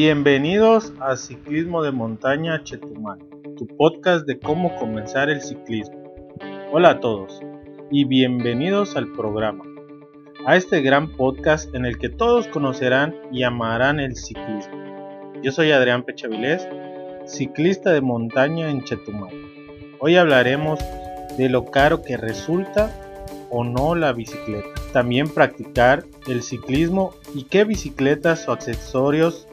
Bienvenidos a Ciclismo de Montaña Chetumal, tu podcast de cómo comenzar el ciclismo. Hola a todos y bienvenidos al programa, a este gran podcast en el que todos conocerán y amarán el ciclismo. Yo soy Adrián Pechavilés, ciclista de montaña en Chetumal. Hoy hablaremos de lo caro que resulta o no la bicicleta. También practicar el ciclismo y qué bicicletas o accesorios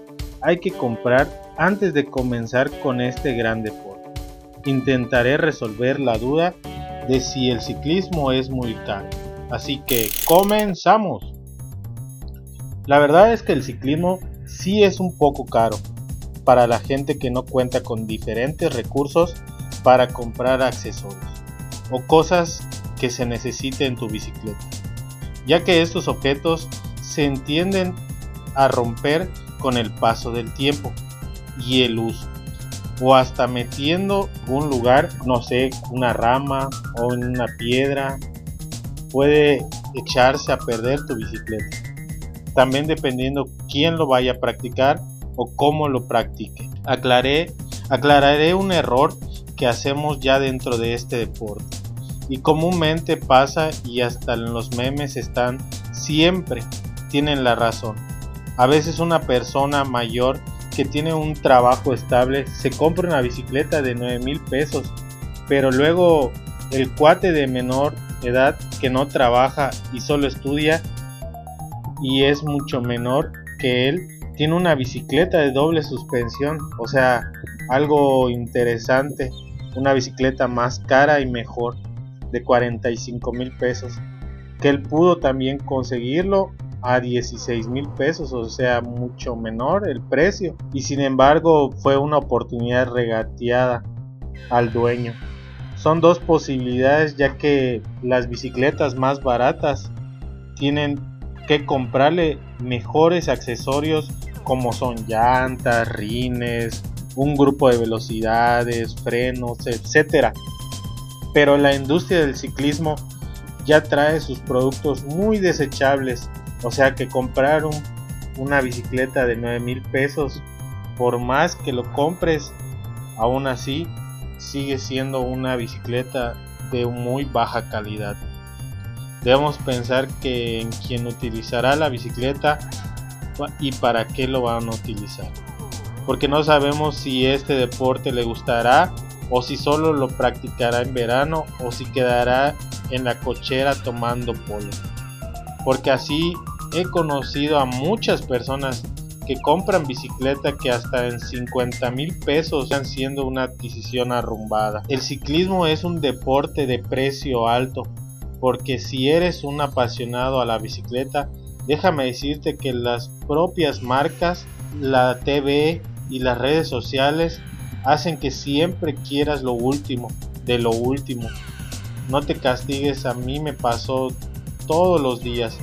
hay que comprar antes de comenzar con este gran deporte. Intentaré resolver la duda de si el ciclismo es muy caro. Así que comenzamos. La verdad es que el ciclismo sí es un poco caro para la gente que no cuenta con diferentes recursos para comprar accesorios o cosas que se necesite en tu bicicleta, ya que estos objetos se entienden a romper con el paso del tiempo y el uso. O hasta metiendo un lugar, no sé, una rama o una piedra, puede echarse a perder tu bicicleta. También dependiendo quién lo vaya a practicar o cómo lo practique. Aclaré, aclararé un error que hacemos ya dentro de este deporte. Y comúnmente pasa y hasta en los memes están siempre tienen la razón a veces una persona mayor que tiene un trabajo estable se compra una bicicleta de 9 mil pesos, pero luego el cuate de menor edad que no trabaja y solo estudia y es mucho menor que él, tiene una bicicleta de doble suspensión, o sea, algo interesante, una bicicleta más cara y mejor de 45 mil pesos, que él pudo también conseguirlo a 16 mil pesos, o sea, mucho menor el precio. Y sin embargo, fue una oportunidad regateada al dueño. Son dos posibilidades ya que las bicicletas más baratas tienen que comprarle mejores accesorios como son llantas, rines, un grupo de velocidades, frenos, etcétera. Pero la industria del ciclismo ya trae sus productos muy desechables o sea que comprar una bicicleta de 9 mil pesos, por más que lo compres, aún así sigue siendo una bicicleta de muy baja calidad. Debemos pensar que en quien utilizará la bicicleta y para qué lo van a utilizar. Porque no sabemos si este deporte le gustará o si solo lo practicará en verano o si quedará en la cochera tomando polo. Porque así he conocido a muchas personas que compran bicicleta que hasta en 50 mil pesos están siendo una adquisición arrumbada. El ciclismo es un deporte de precio alto, porque si eres un apasionado a la bicicleta, déjame decirte que las propias marcas, la TV y las redes sociales hacen que siempre quieras lo último, de lo último. No te castigues, a mí me pasó todos los días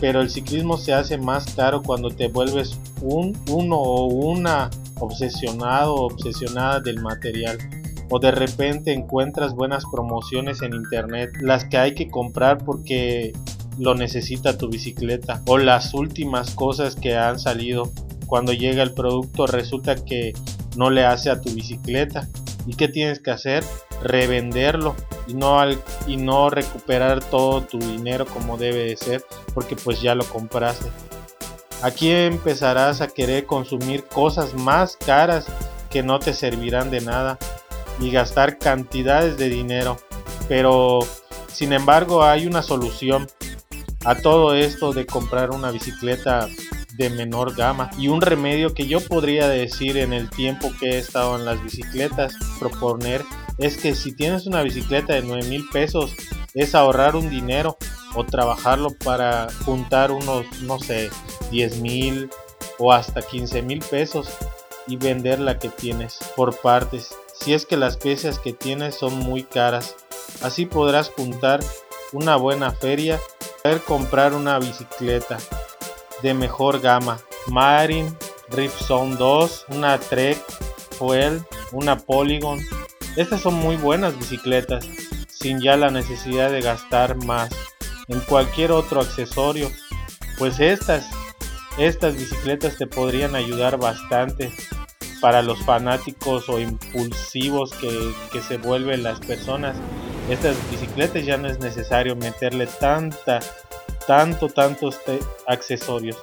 pero el ciclismo se hace más caro cuando te vuelves un uno o una obsesionado o obsesionada del material o de repente encuentras buenas promociones en internet las que hay que comprar porque lo necesita tu bicicleta o las últimas cosas que han salido cuando llega el producto resulta que no le hace a tu bicicleta y qué tienes que hacer revenderlo y no, y no recuperar todo tu dinero como debe de ser porque pues ya lo compraste. Aquí empezarás a querer consumir cosas más caras que no te servirán de nada y gastar cantidades de dinero. Pero sin embargo hay una solución a todo esto de comprar una bicicleta de menor gama y un remedio que yo podría decir en el tiempo que he estado en las bicicletas proponer es que si tienes una bicicleta de 9 mil pesos, es ahorrar un dinero o trabajarlo para juntar unos, no sé, 10 mil o hasta 15 mil pesos y vender la que tienes por partes. Si es que las piezas que tienes son muy caras, así podrás juntar una buena feria, poder comprar una bicicleta de mejor gama, Marine, Ripzone 2, una Trek, Fuel, una Polygon, estas son muy buenas bicicletas, sin ya la necesidad de gastar más en cualquier otro accesorio, pues estas estas bicicletas te podrían ayudar bastante para los fanáticos o impulsivos que, que se vuelven las personas. Estas bicicletas ya no es necesario meterle tanta, tanto, tantos accesorios.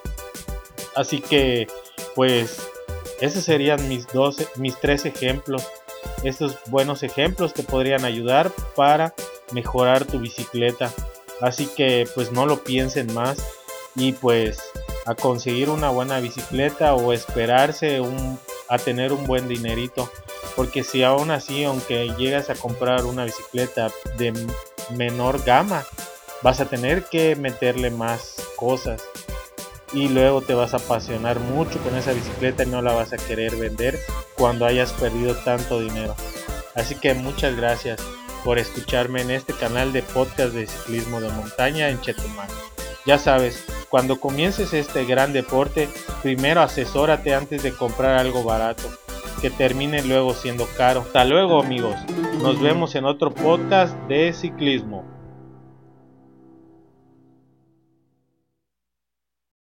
Así que, pues, esos serían mis mis tres ejemplos. Estos buenos ejemplos te podrían ayudar para mejorar tu bicicleta. Así que, pues, no lo piensen más y pues a conseguir una buena bicicleta o esperarse a tener un buen dinerito. Porque si aún así, aunque llegas a comprar una bicicleta de menor gama, vas a tener que meterle más cosas. Y luego te vas a apasionar mucho con esa bicicleta y no la vas a querer vender cuando hayas perdido tanto dinero. Así que muchas gracias por escucharme en este canal de podcast de ciclismo de montaña en Chetumal. Ya sabes, cuando comiences este gran deporte, primero asesórate antes de comprar algo barato, que termine luego siendo caro. Hasta luego amigos, nos vemos en otro podcast de ciclismo.